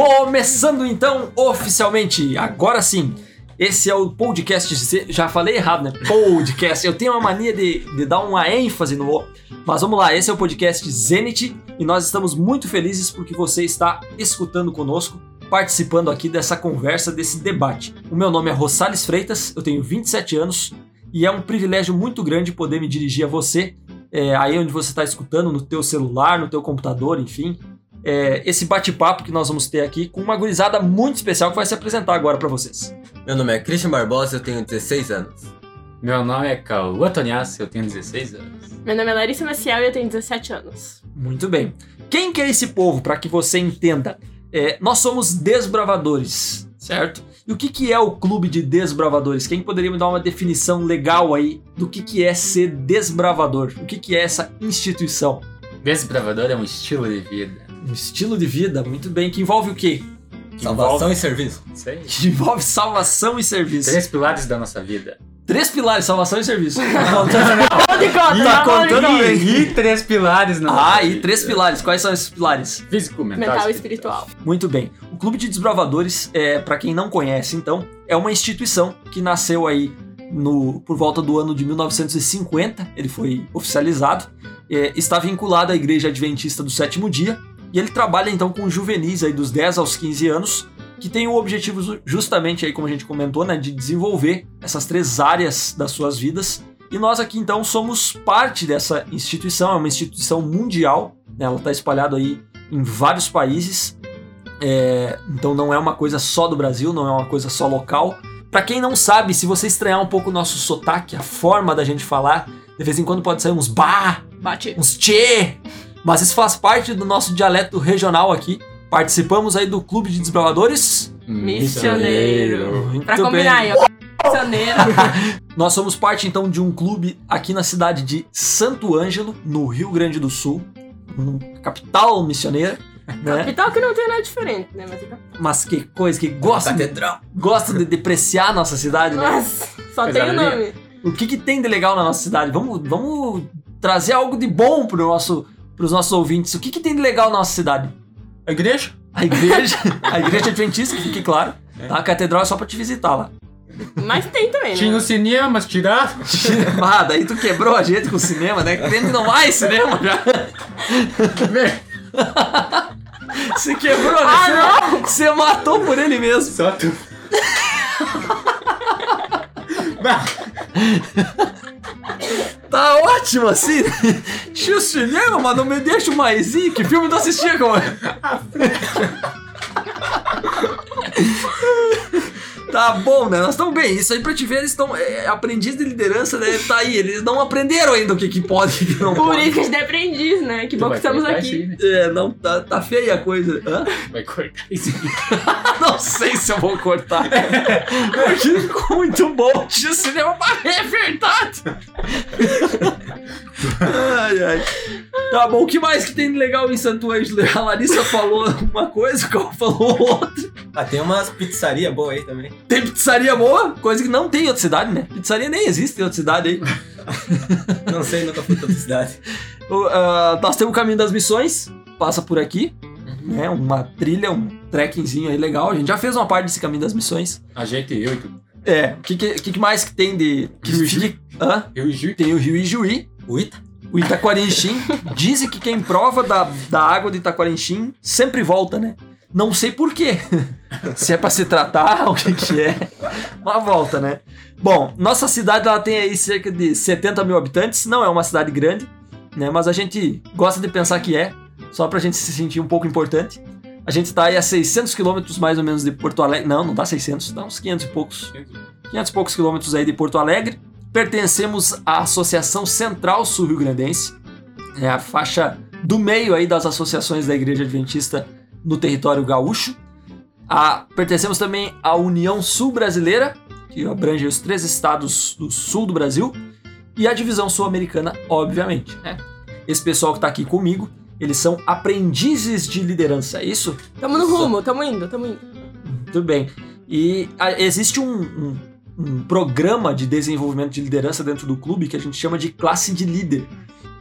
Começando então oficialmente, agora sim. Esse é o podcast. Já falei errado, né? Podcast. Eu tenho uma mania de, de dar uma ênfase no O. Mas vamos lá, esse é o podcast Zenit e nós estamos muito felizes porque você está escutando conosco, participando aqui dessa conversa, desse debate. O meu nome é Rosales Freitas, eu tenho 27 anos e é um privilégio muito grande poder me dirigir a você, é, aí onde você está escutando, no teu celular, no teu computador, enfim. É, esse bate-papo que nós vamos ter aqui com uma gurizada muito especial que vai se apresentar agora para vocês. Meu nome é Christian Barbosa, eu tenho 16 anos. Meu nome é Cauã Antonias, eu tenho 16 anos. Meu nome é Larissa Maciel e eu tenho 17 anos. Muito bem. Quem que é esse povo, para que você entenda? É, nós somos desbravadores, certo? E o que, que é o clube de desbravadores? Quem poderia me dar uma definição legal aí do que, que é ser desbravador? O que, que é essa instituição? Desbravador é um estilo de vida. Um estilo de vida, muito bem, que envolve o quê? Que Salvação envolve... e serviço. Isso aí. Que envolve salvação e serviço. Três pilares da nossa vida. Três pilares, salvação e serviço. Tá contando, tá contando bem. E três pilares não. Ah, e três pilares. Quais são esses pilares? Físico, mental, mental e espiritual. Muito bem. O Clube de Desbravadores, é, para quem não conhece, então, é uma instituição que nasceu aí no, por volta do ano de 1950. Ele foi oficializado. É, está vinculado à Igreja Adventista do Sétimo Dia e ele trabalha então com juvenis aí dos 10 aos 15 anos, que tem o objetivo justamente aí como a gente comentou, né, de desenvolver essas três áreas das suas vidas. E nós aqui então somos parte dessa instituição, é uma instituição mundial, né, ela está espalhada aí em vários países. É, então não é uma coisa só do Brasil, não é uma coisa só local. Para quem não sabe, se você estranhar um pouco o nosso sotaque, a forma da gente falar, de vez em quando pode sair uns bah, Bate. uns tchê, mas isso faz parte do nosso dialeto regional aqui. Participamos aí do Clube de Desbravadores Missioneiro. Muito Pra bem. combinar aí, ó. Missioneiro. Nós somos parte então de um clube aqui na cidade de Santo Ângelo, no Rio Grande do Sul, um capital missioneira, né? Capital que não tem nada diferente, né? Mas é capital. Mas que coisa que gosta, Catedral. gosta de depreciar a nossa cidade, né? Nossa, só Coisa tem o nome. O que, que tem de legal na nossa cidade? Vamos, vamos trazer algo de bom pro nosso, pros nossos ouvintes. O que, que tem de legal na nossa cidade? A igreja? A igreja, a igreja adventista, que fique claro. Tá? A catedral é só pra te visitar lá. Mas tem também, Tinha né? os cinemas, tiraram. Ah, daí tu quebrou a gente com o cinema, né? Crente não mais cinema já. Você quebrou, né? Ah, Você- Você matou por ele mesmo. Só tu. Tá ótimo assim. Tinha o cinema, mas não me deixa mais ir. Que filme tu assistia, como Tá bom, né? Nós estamos bem. Isso aí pra te ver, eles estão. É, aprendiz de liderança, né? Tá aí. Eles não aprenderam ainda o que, que pode e o que não Por pode. isso que a gente é aprendiz, né? Que Tu bom que estamos aqui. né? É, não, tá, tá feia a coisa. Hã? Vai cortar isso aí. Não sei se eu vou cortar. Porque ficou muito bom. Tinha cinema pra é Tá bom, o que mais que tem de legal em Santo Ângelo? A Larissa falou uma coisa, o Carl falou outra. Ah, tem umas pizzarias boas aí também. Tem pizzaria boa, coisa que não tem em outra cidade, né? Pizzaria nem existe em outra cidade aí. Não sei, nunca fui pra outra cidade. Ah, nós temos o Caminho das Missões, passa por aqui. Né, uma trilha, um trekkingzinho aí legal. A gente já fez uma parte desse Caminho das Missões. A gente, eu e tu. É, o que, que, que mais que tem de. Que Rio fique- Hã? Eu e Ju. Tem o Rio Ijuí, O Ita? O Itaquarinchim. Dizem que quem prova da, da água de Itaquarinchim sempre volta, né? Não sei por quê. Se é pra se tratar, o que que é. Mas volta, né? Bom, nossa cidade ela tem aí cerca de 70 mil habitantes. Não é uma cidade grande, né? Mas a gente gosta de pensar que é. Só pra gente se sentir um pouco importante. A gente tá aí a 600 quilômetros mais ou menos de Porto Alegre. Não, não dá 600, dá uns 500 e poucos. 500 e poucos quilômetros aí de Porto Alegre. Pertencemos à Associação Central Sul Rio Grandense. É a faixa do meio aí das associações da Igreja Adventista no território gaúcho. A- pertencemos também à União Sul Brasileira, que abrange os três estados do sul do Brasil. E a Divisão Sul-Americana, obviamente. né? Esse pessoal que está aqui comigo, eles são aprendizes de liderança, é isso? Tamo no rumo, tamo indo, tamo indo. Muito bem. E ah, existe um, um- um programa de desenvolvimento de liderança dentro do clube que a gente chama de classe de líder.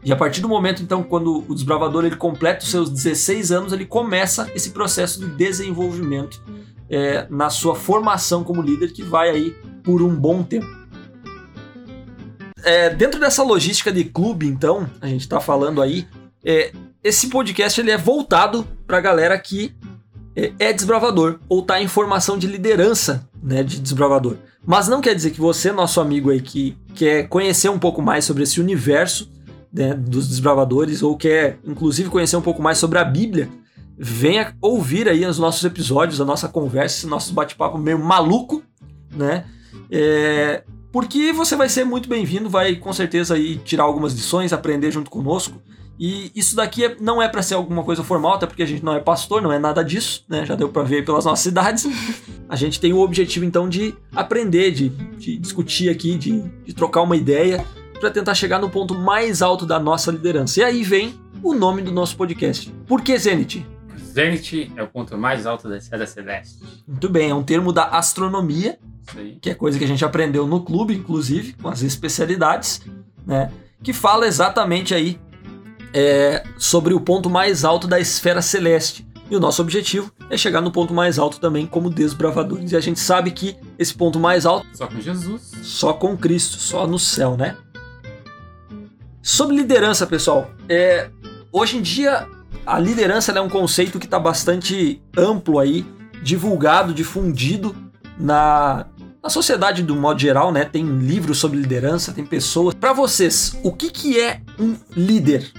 E a partir do momento, então, quando o desbravador ele completa os seus 16 anos, ele começa esse processo de desenvolvimento é, na sua formação como líder, que vai aí por um bom tempo. É, dentro dessa logística de clube, então, a gente está falando aí, é, esse podcast ele é voltado para a galera que é, é desbravador ou está em formação de liderança né, de desbravador. Mas não quer dizer que você, nosso amigo aí, que quer conhecer um pouco mais sobre esse universo né, dos desbravadores ou quer, inclusive, conhecer um pouco mais sobre a Bíblia, venha ouvir aí os nossos episódios, a nossa conversa, esse nosso bate-papo meio maluco, né? É, porque você vai ser muito bem-vindo, vai com certeza aí tirar algumas lições, aprender junto conosco. E isso daqui é, não é para ser alguma coisa formal, até porque a gente não é pastor, não é nada disso, né? Já deu para ver pelas nossas cidades. A gente tem o objetivo então de aprender, de, de discutir aqui, de, de trocar uma ideia para tentar chegar no ponto mais alto da nossa liderança. E aí vem o nome do nosso podcast. Por que Zenith? Zenith é o ponto mais alto da esfera celeste. Muito bem, é um termo da astronomia, que é coisa que a gente aprendeu no clube, inclusive, com as especialidades, né? Que fala exatamente aí é, sobre o ponto mais alto da esfera celeste. E o nosso objetivo é chegar no ponto mais alto também como desbravadores. E a gente sabe que esse ponto mais alto Só com Jesus. só com Cristo, só no céu, né? Sobre liderança, pessoal, é, hoje em dia a liderança é um conceito que está bastante amplo aí, divulgado, difundido na, na sociedade do modo geral, né? Tem livros sobre liderança, tem pessoas. Para vocês, o que, que é um líder?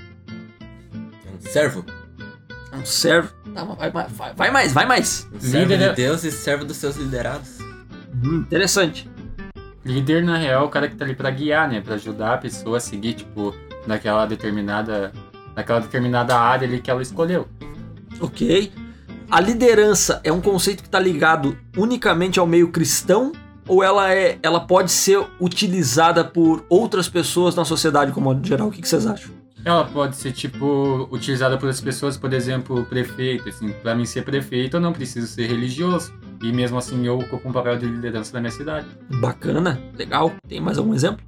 É um servo. Um servo? Tá, vai, vai, vai, vai mais, vai mais. Um servo Líder de é- Deus e servo dos seus liderados. Hum, interessante. Líder, na real, é o cara que tá ali pra guiar, né? Pra ajudar a pessoa a seguir, tipo, naquela determinada. Naquela determinada área ali que ela escolheu. Ok. A liderança é um conceito que está ligado unicamente ao meio cristão ou ela é, ela pode ser utilizada por outras pessoas na sociedade como modo geral? O que, que vocês acham? Ela pode ser, tipo, utilizada por as pessoas, por exemplo, prefeito. Assim, pra mim ser prefeito, eu não preciso ser religioso. E mesmo assim, eu ocupo um papel de liderança na minha cidade. Bacana, legal. Tem mais algum exemplo?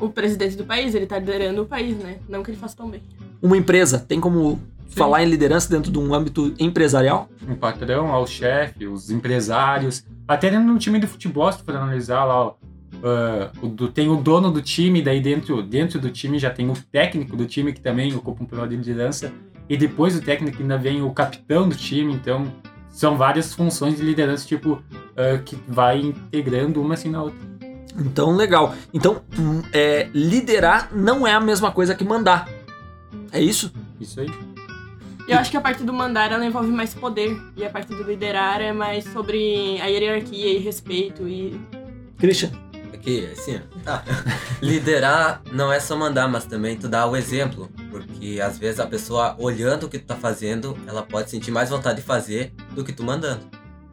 O presidente do país, ele tá liderando o país, né? Não que ele faça tão bem. Uma empresa tem como Sim. falar em liderança dentro de um âmbito empresarial? Um patrão, ao chefe, os empresários. Até dentro de um time de futebol, se tu for analisar lá, ó, o do- tem o dono do time, daí dentro, dentro do time já tem o técnico do time que também ocupa um papel de liderança. E depois do técnico ainda vem o capitão do time, então são várias funções de liderança, tipo, ah, que vai integrando uma assim na outra. Então, legal. Então, hum, é, liderar não é a mesma coisa que mandar. É isso? Isso aí. Eu acho que a parte do mandar, ela envolve mais poder. E a parte do liderar é mais sobre a hierarquia e respeito e... Christian? Aqui, assim, ó. Tá. Liderar não é só mandar, mas também tu dar o exemplo. Porque às vezes a pessoa olhando o que tu tá fazendo, ela pode sentir mais vontade de fazer do que tu mandando.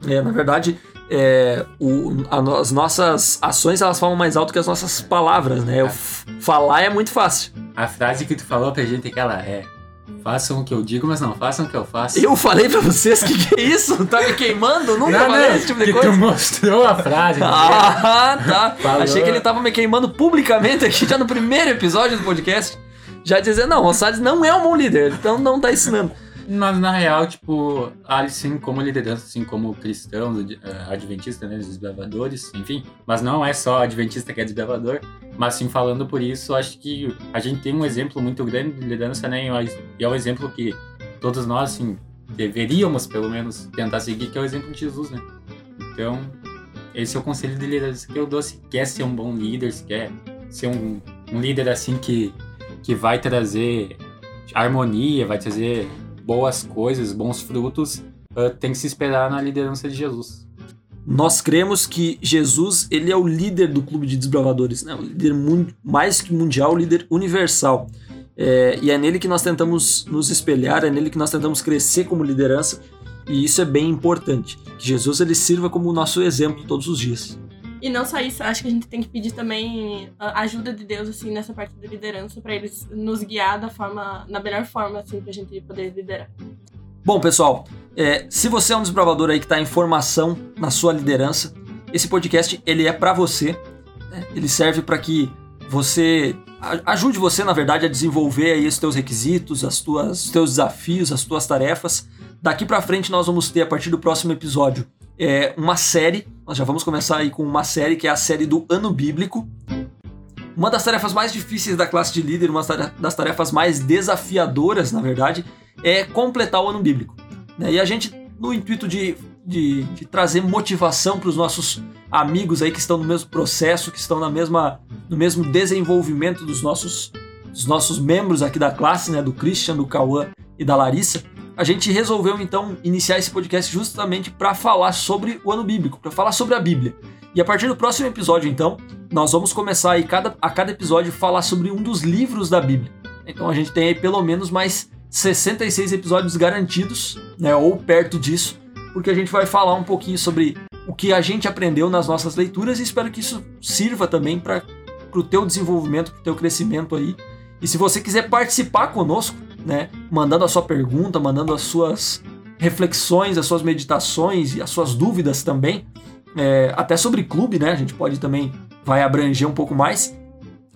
É, na verdade, é, o- a as nossas ações elas falam mais alto que as nossas palavras, né? Eu f- falar é muito fácil. A frase que tu falou pra gente é que ela é. Façam o que eu digo, mas não façam o que eu faço. Eu falei pra vocês que que é isso? Tá me queimando? Nunca não, falei não, esse tipo de que coisa. tu mostrou a frase. entendeu? Ah, tá. Falou. Achei que ele tava me queimando publicamente aqui já no primeiro episódio do podcast. Já dizendo, não, o Salles não é um bom líder, então não tá ensinando. Mas na real, tipo, assim como liderança, assim como cristãos, eh, adventistas, né, os desbravadores, enfim. Mas não é só adventista que é desbravador. Mas assim, falando por isso, acho que a gente tem um exemplo muito grande de liderança, né? E é o exemplo que todos nós, assim, deveríamos pelo menos tentar seguir, que é o exemplo de Jesus, né? Então, esse é o conselho de liderança que eu dou. Se quer ser um bom líder, se quer ser um, um líder assim que, que vai trazer harmonia, vai trazer boas coisas, bons frutos, ah, tem que se esperar na liderança de Jesus. Nós cremos que Jesus, ele é o líder do clube de desbravadores, né? O líder mais que mundial, o líder universal. É, e é nele que nós tentamos nos espelhar, é nele que nós tentamos crescer como liderança, e isso é bem importante. Que Jesus ele sirva como o nosso exemplo todos os dias. E não só isso, acho que a gente tem que pedir também a ajuda de Deus, assim, nessa parte da liderança, pra eles nos guiar da forma, na melhor forma, assim, pra gente poder liderar. Bom, pessoal, é, se você é um desbravador aí que está em formação na sua liderança, esse podcast ele é para você. né? Ele serve para que você ajude você, na verdade, a desenvolver aí os teus requisitos, as tuas, os teus desafios, as tuas tarefas. Daqui pra frente nós vamos ter, a partir do próximo episódio, é, uma série. Nós já vamos começar aí com uma série que é a série do Ano Bíblico. Uma das tarefas mais difíceis da classe de líder, uma das tarefas mais desafiadoras, na verdade, é completar o ano bíblico. né? E a gente, no intuito de, de, de trazer motivação para os nossos amigos aí que estão no mesmo processo, que estão na mesma, no mesmo desenvolvimento dos nossos, dos nossos membros aqui da classe, né, do Christian, do Cauã e da Larissa, a gente resolveu então iniciar esse podcast justamente para falar sobre o ano bíblico, para falar sobre a Bíblia. E a partir do próximo episódio, então, nós vamos começar aí cada, a cada episódio falar sobre um dos livros da Bíblia. Então a gente tem aí pelo menos mais 66 episódios garantidos, né, ou perto disso, porque a gente vai falar um pouquinho sobre o que a gente aprendeu nas nossas leituras e espero que isso sirva também para o teu desenvolvimento, para o teu crescimento aí. E se você quiser participar conosco, né, mandando a sua pergunta, mandando as suas reflexões, as suas meditações e as suas dúvidas também, é, até sobre clube, né, a gente pode também vai abranger um pouco mais.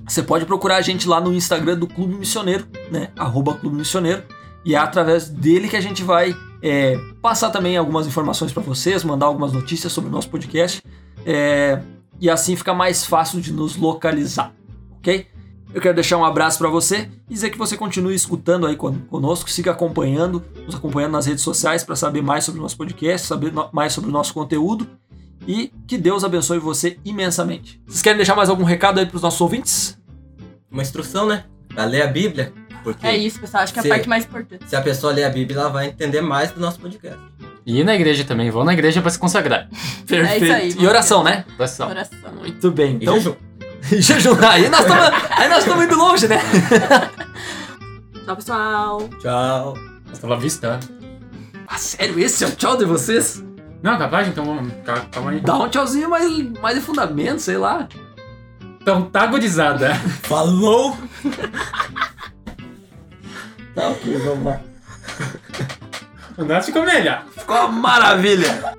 Você pode procurar a gente lá no Instagram do Clube Missioneiro, né, arroba Clube Missioneiro, e é através dele que a gente vai é, passar também algumas informações para vocês, mandar algumas notícias sobre o nosso podcast, é, e assim fica mais fácil de nos localizar, ok? Eu quero deixar um abraço para você e dizer que você continue escutando aí con- conosco, siga acompanhando, nos acompanhando nas redes sociais para saber mais sobre o nosso podcast, saber mais sobre o nosso conteúdo e que Deus abençoe você imensamente. Vocês querem deixar mais algum recado aí para os nossos ouvintes? Uma instrução, né? Pra ler a Bíblia. Porque É isso, pessoal. Acho que é a parte mais importante. se a pessoa ler a Bíblia, ela vai entender mais do nosso podcast. E ir na igreja também, vão na igreja pra se consagrar. Perfeito. É aí, e oração, né? Oração. Coração. Muito bem. E Então, jejum. E. Aí nós estamos indo longe, né? Tchau, pessoal. Tchau. Hasta la vista. Ah, sério? Esse é o tchau de vocês? Não, capaz? Então vamos. cal- Calma aí. Dá um tchauzinho mais, mais de fundamento, sei lá. Então tá gurizada. Falou! tá ok, vamos lá. O nosso ficou melhor. Ficou uma maravilha.